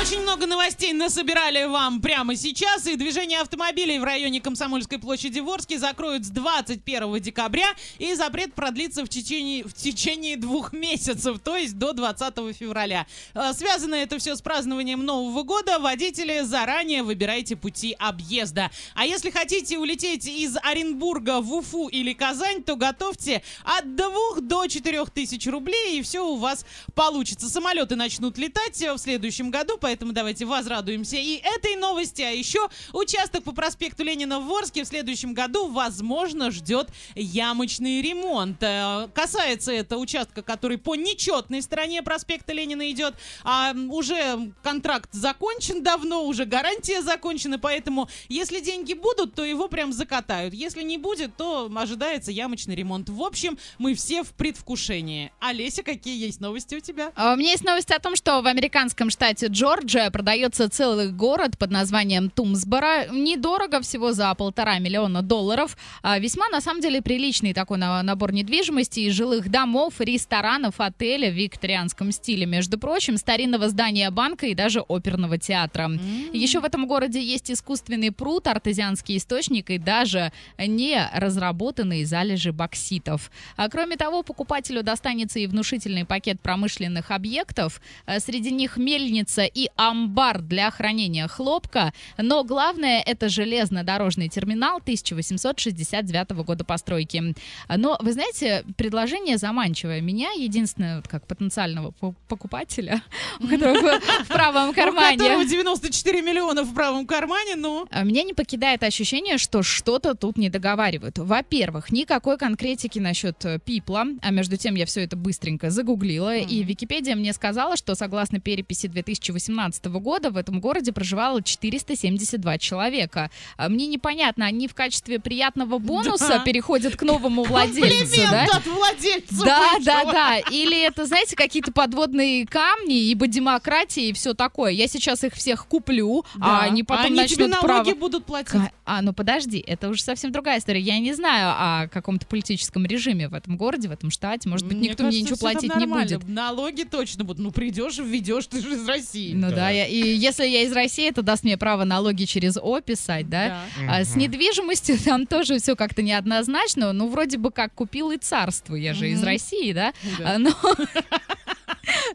Очень много новостей насобирали вам прямо сейчас. И движение автомобилей в районе Комсомольской площади Ворске закроют с 21 декабря. И запрет продлится в течение, в течение двух месяцев, то есть до 20 февраля. Э, Связано это все с празднованием Нового года. Водители, заранее выбирайте пути объезда. А если хотите улететь из Оренбурга в Уфу или Казань, то готовьте от 2 до 4 тысяч рублей, и все у вас получится. Самолеты начнут летать э, в следующем году, поэтому давайте возрадуемся и этой новости. А еще участок по проспекту Ленина в Ворске в следующем году, возможно, ждет ямочный ремонт. Э, Касается это участка, который по нечетной стороне проспекта Ленина идет. А уже контракт закончен давно, уже гарантия закончена, поэтому если деньги будут, то его прям закатают. Если не будет, то ожидается ямочный ремонт. В общем, мы все в предвкушении. Олеся, какие есть новости у тебя? А У меня есть новость о том, что в американском штате Джорджия продается целый город под названием Тумсборо. Недорого, всего за полтора миллиона долларов. А Весьма, на самом деле, приличный такой на- набор недвижимости из жилых домов, ресторанов, отеля в викторианском стиле, между прочим, старинного здания банка и даже оперного театра. Еще в этом городе есть искусственный пруд, артезианский источник и даже не разработанные залежи бокситов. А кроме того, покупателю достанется и внушительный пакет промышленных объектов. Э, Среди них мельница и амбар для хранения хлопка. Но главное это железнодорожный терминал 1869 года постройки. Но, вы знаете, предложение заманчивое. Меня, единственное, вот как потенциального по- покупателя, у которого в правом У которого кармане... 94 миллиона в правом кармане, ну... А Меня не покидает ощущение, что что-то тут не договаривают. Во-первых, никакой конкретики насчет э, пипла, а между тем я все это быстренько загуглила, и Википедия мне сказала, что согласно переписи 2018 года в этом городе проживало 472 человека. А Мне непонятно, они в качестве приятного бонуса Да. переходят к новому владельцу, да? От владельца Да, бывшего. да, да. Или это, знаете, какие-то подводные камни, ибо демократия и все такое. Я сейчас их всех куплю, Да. а они потом Они начнут тебе налоги право... будут платить. А, ну подожди, это уже совсем другая история. Я не знаю о каком-то политическом режиме в этом городе, в этом штате. Может быть, никто мне кажется, ничего всё там платить не будет. Налоги точно будут. Ну, придешь, введешь, ты же из России. Ну да, Да. я- и если я из России, это даст мне право налоги через О писать, да? Да. А с недвижимостью там тоже все как-то неоднозначно. Ну, вроде бы как купил и царство. Я же из Мгм. России, да? Да. А, Но...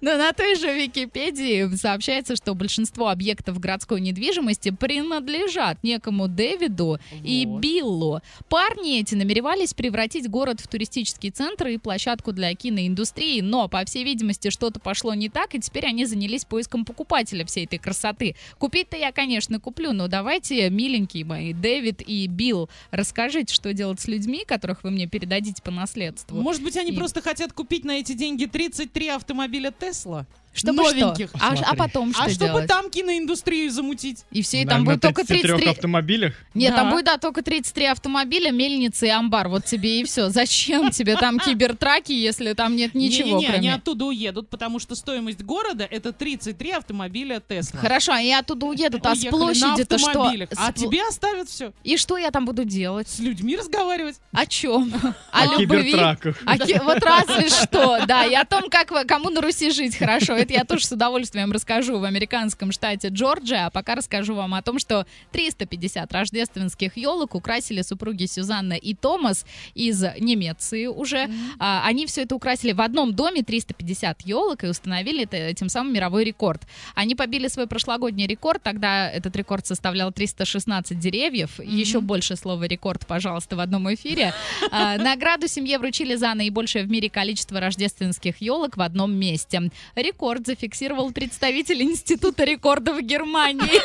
Но на той же Википедии сообщается, что большинство объектов городской недвижимости принадлежат некому Дэвиду и. Биллу. Парни эти намеревались превратить город в туристический центр и площадку для киноиндустрии, но, по всей видимости, что-то пошло не так, и теперь они занялись поиском покупателя всей этой красоты. Купить-то я, конечно, куплю, но давайте, миленькие мои, Дэвид и Билл, расскажите, что делать с людьми, которых вы мне передадите по наследству. Может быть, они И- просто хотят купить на эти деньги 33 автомобиля Тесла? Чтобы новеньких. что? А, а потом что а чтобы делать? там киноиндустрию замутить? И все, и На- там на будет только 33 33... автомобилях? Нет, там Да. будет, да, только 33 автомобиля, мельницы и амбар. Вот тебе и все. Зачем тебе там кибертраки, если там нет ничего, Не-не-не, они кроме... оттуда уедут, потому что стоимость города это 33 автомобиля Тесла. Хорошо, они оттуда уедут, а с площади-то на что? А тебе оставят все. И что я там буду делать? С людьми разговаривать. О чем? О любви? кибертраках. О Вот разве что, да, и о том, как кому на Руси жить хорошо. Это я тоже с удовольствием расскажу в американском штате Джорджия, а пока расскажу вам о том, что 350 рождественских елок украсили супруги Сюзанна и Томас из Немеции уже. А, Они все это украсили в одном доме, 350 елок, и установили это- тем самым мировой рекорд. Они побили свой прошлогодний рекорд, тогда этот рекорд составлял 316 деревьев. Еще больше слова рекорд, пожалуйста, в одном эфире. А, Награду семье вручили за наибольшее в мире количество рождественских елок в одном месте. Рекорд зафиксировал представитель Института рекордов Германии.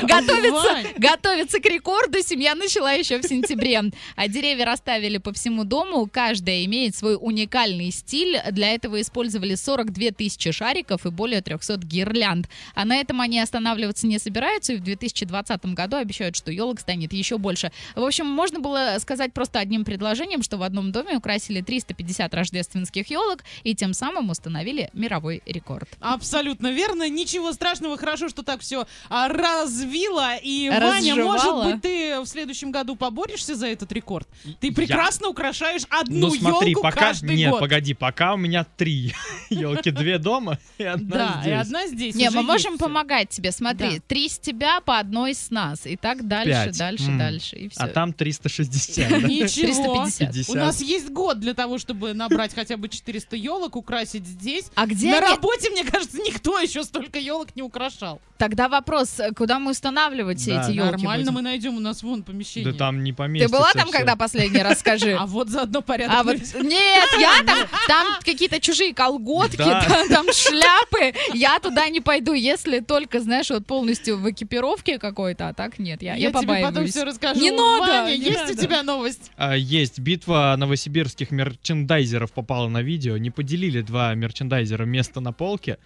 Готовится, к рекорду семья начала еще в сентябре. А деревья расставили по всему дому. Каждая имеет свой уникальный стиль. Для этого использовали 42 тысячи шариков и более 300 гирлянд. А на этом они останавливаться не собираются. И в 2020 году обещают, что елок станет еще больше. В общем, можно было сказать просто одним предложением, что в одном доме украсили 350 рождественских елок и тем самым установили мировой мировой рекорд. Абсолютно верно. Ничего страшного. Хорошо, что так все развило. И, Ваня, Разжевала. может быть, ты в следующем году поборешься за этот рекорд? Ты прекрасно украшаешь одну Ну смотри, елку пока... каждый Нет, год. погоди, пока у меня три елки. Две дома и одна Да, и здесь. одна здесь. Не, мы можем есть. помогать тебе. Смотри, Да. три с тебя по одной с нас. И так дальше, Пять. дальше, М. дальше. И все. А там 360. да? Ничего. 350. 50. У нас есть год для того, чтобы набрать хотя бы 400 елок, украсить здесь. А где На они? работе, мне кажется, никто еще столько елок не украшал. Тогда вопрос, э, куда мы устанавливать все Да. эти елки Нормально мы найдем, у нас вон помещение. Да там не Ты поместится. была там, всё. когда последний раз, скажи? А вот заодно порядок. А вот нет, я там, там какие-то чужие колготки, Да. там, там шляпы. Я туда не пойду, если только, знаешь, вот полностью в экипировке какой-то, а так нет, я, я, тебе потом все расскажу. Не надо, Ваня, не есть надо. у тебя новость? А, Есть битва новосибирских мерчендайзеров попала на видео. Не поделили два мерчендайзера место на полке.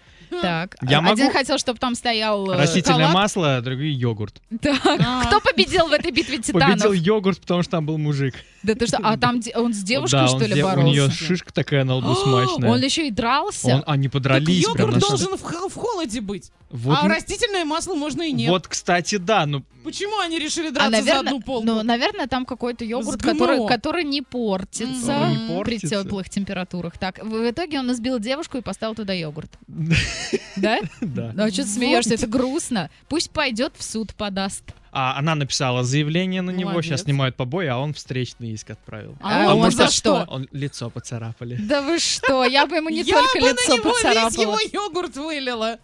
Так, Я один могу- хотел, чтобы там стоял э, Растительное халат. масло, другой йогурт. Так, А. кто победил в этой битве титанов? Победил йогурт, потому что там был мужик. Да ты что, а там он с девушкой, да, что ли, дев- У боролся? нее шишка такая на лбу смачная. Он еще и дрался? Он- они Так подрались прям йогурт должен в, холоде быть. Вот, а растительное масло можно и нет. вот, кстати, да, ну Почему они решили А, драться за одну полку? ну, наверное, там какой-то йогурт, который, который не портится Который не при портится. теплых температурах. Так, в в итоге он избил девушку и поставил туда йогурт. Да? да. Ну а что ты смеешься? Это грустно. Пусть пойдет в суд подаст. А она написала заявление на него, Молодец. сейчас снимают побои, а он встречный иск отправил. А А он он за что? Он лицо поцарапали. Да вы что? Я бы ему не Я только бы на лицо него весь поцарапала. его йогурт вылила.